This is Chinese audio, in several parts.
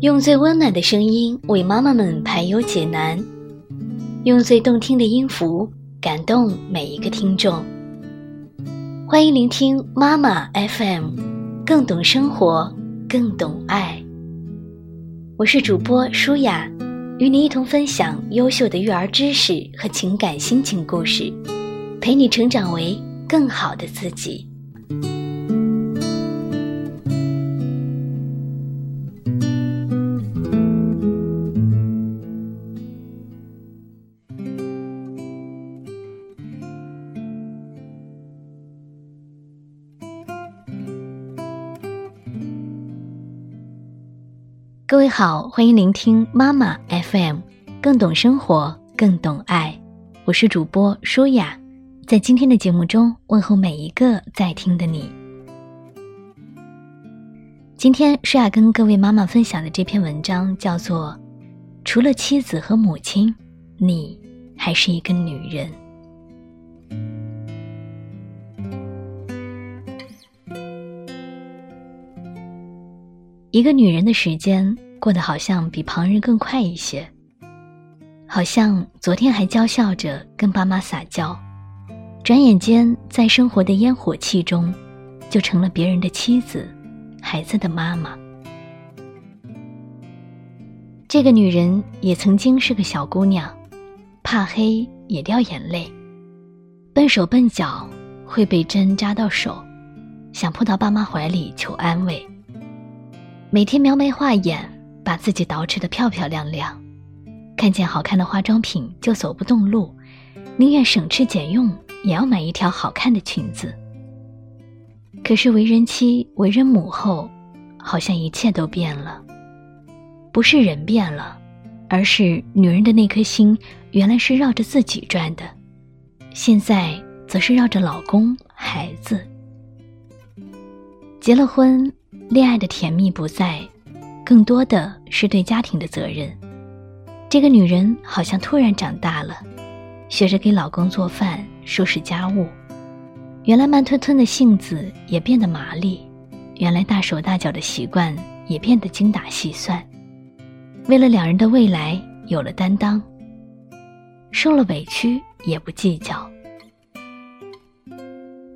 用最温暖的声音为妈妈们排忧解难，用最动听的音符感动每一个听众。欢迎聆听妈妈 FM，更懂生活，更懂爱。我是主播舒雅，与你一同分享优秀的育儿知识和情感心情故事，陪你成长为更好的自己。各位好，欢迎聆听妈妈 FM，更懂生活，更懂爱。我是主播舒雅，在今天的节目中问候每一个在听的你。今天舒雅跟各位妈妈分享的这篇文章叫做《除了妻子和母亲，你还是一个女人》。一个女人的时间过得好像比旁人更快一些，好像昨天还娇笑着跟爸妈撒娇，转眼间在生活的烟火气中，就成了别人的妻子，孩子的妈妈。这个女人也曾经是个小姑娘，怕黑也掉眼泪，笨手笨脚会被针扎到手，想扑到爸妈怀里求安慰。每天描眉画眼，把自己捯饬得漂漂亮亮，看见好看的化妆品就走不动路，宁愿省吃俭用也要买一条好看的裙子。可是为人妻、为人母后，好像一切都变了。不是人变了，而是女人的那颗心原来是绕着自己转的，现在则是绕着老公、孩子。结了婚。恋爱的甜蜜不在，更多的是对家庭的责任。这个女人好像突然长大了，学着给老公做饭、收拾家务。原来慢吞吞的性子也变得麻利，原来大手大脚的习惯也变得精打细算。为了两人的未来，有了担当，受了委屈也不计较。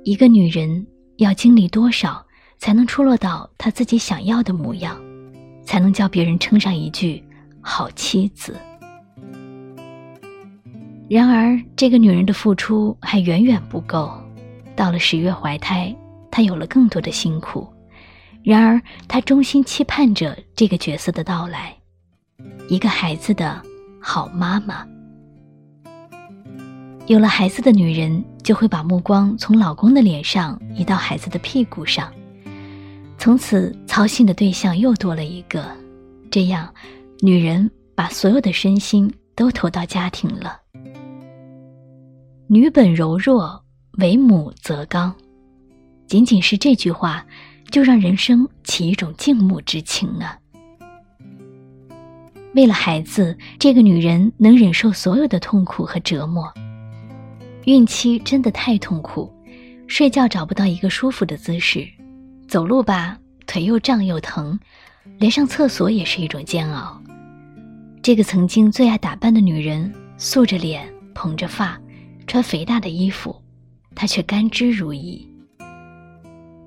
一个女人要经历多少？才能出落到他自己想要的模样，才能叫别人称上一句好妻子。然而，这个女人的付出还远远不够。到了十月怀胎，她有了更多的辛苦。然而，她衷心期盼着这个角色的到来，一个孩子的好妈妈。有了孩子的女人，就会把目光从老公的脸上移到孩子的屁股上。从此，操心的对象又多了一个。这样，女人把所有的身心都投到家庭了。女本柔弱，为母则刚。仅仅是这句话，就让人生起一种敬慕之情啊！为了孩子，这个女人能忍受所有的痛苦和折磨。孕期真的太痛苦，睡觉找不到一个舒服的姿势。走路吧，腿又胀又疼，连上厕所也是一种煎熬。这个曾经最爱打扮的女人，素着脸，蓬着发，穿肥大的衣服，她却甘之如饴。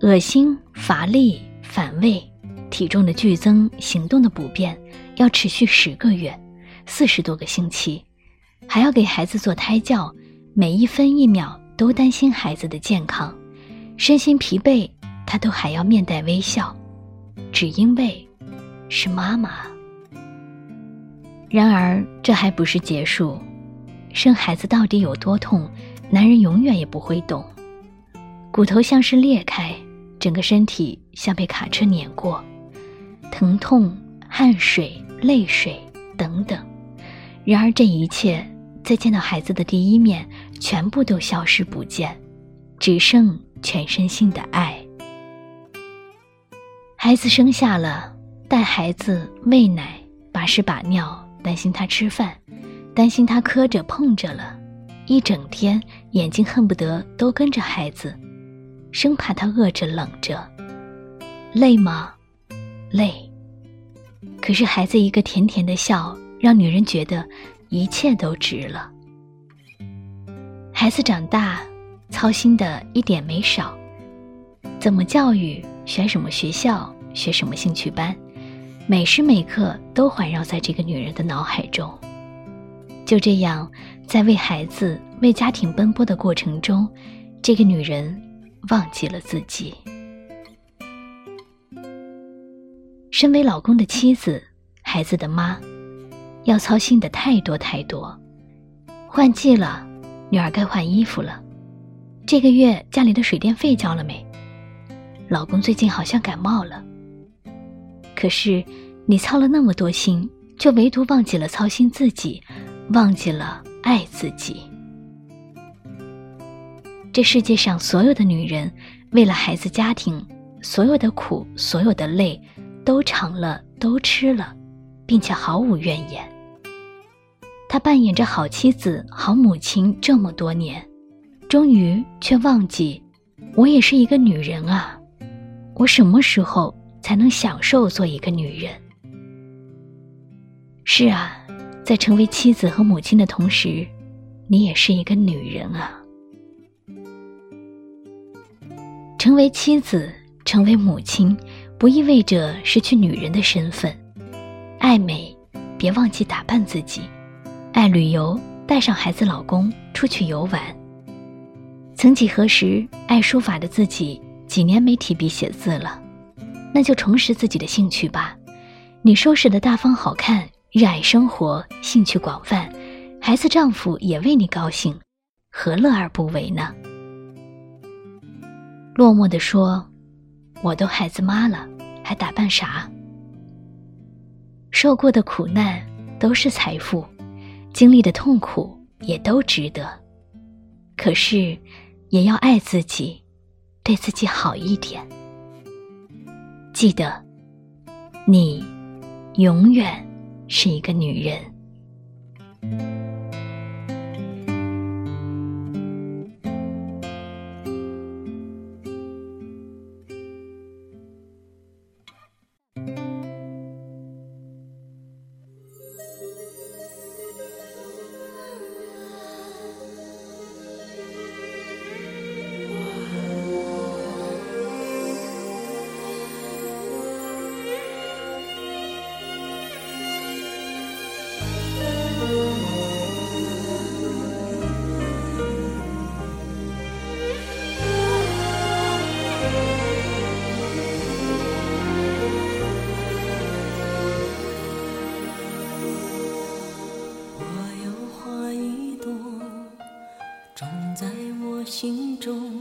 恶心、乏力、反胃，体重的剧增，行动的不便，要持续十个月，四十多个星期，还要给孩子做胎教，每一分一秒都担心孩子的健康，身心疲惫。他都还要面带微笑，只因为是妈妈。然而，这还不是结束。生孩子到底有多痛，男人永远也不会懂。骨头像是裂开，整个身体像被卡车碾过，疼痛、汗水、泪水等等。然而，这一切在见到孩子的第一面，全部都消失不见，只剩全身心的爱。孩子生下了，带孩子喂奶、把屎把尿，担心他吃饭，担心他磕着碰着了，一整天眼睛恨不得都跟着孩子，生怕他饿着冷着。累吗？累。可是孩子一个甜甜的笑，让女人觉得一切都值了。孩子长大，操心的一点没少，怎么教育，选什么学校，学什么兴趣班，每时每刻都环绕在这个女人的脑海中。就这样，在为孩子、为家庭奔波的过程中，这个女人忘记了自己。身为老公的妻子，孩子的妈，要操心的太多太多。换季了，女儿该换衣服了。这个月家里的水电费交了没？老公最近好像感冒了。可是你操了那么多心，却唯独忘记了操心自己，忘记了爱自己。这世界上所有的女人，为了孩子、家庭，所有的苦，所有的累。都尝了，都吃了，并且毫无怨言。她扮演着好妻子、好母亲这么多年，终于却忘记，我也是一个女人啊！我什么时候才能享受做一个女人？是啊，在成为妻子和母亲的同时，你也是一个女人啊！成为妻子，成为母亲。不意味着失去女人的身份。爱美，别忘记打扮自己；爱旅游，带上孩子、老公出去游玩。曾几何时，爱书法的自己几年没提笔写字了，那就重拾自己的兴趣吧。你收拾的大方好看，热爱生活，兴趣广泛，孩子、丈夫也为你高兴，何乐而不为呢？落寞地说。我都孩子妈了，还打扮啥？受过的苦难都是财富，经历的痛苦也都值得。可是，也要爱自己，对自己好一点。记得，你永远是一个女人。我心中。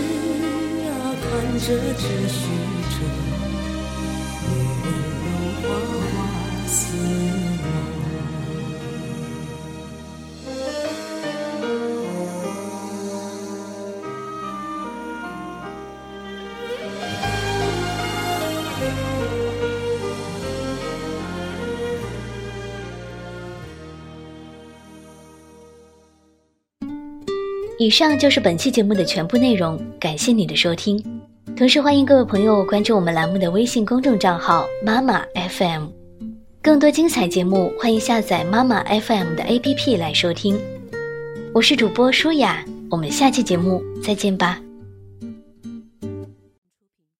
着只虚着，女人如花花似梦。以上就是本期节目的全部内容，感谢你的收听。同时欢迎各位朋友关注我们栏目的微信公众账号“妈妈 FM”，更多精彩节目欢迎下载妈妈 FM 的 APP 来收听。我是主播舒雅，我们下期节目再见吧。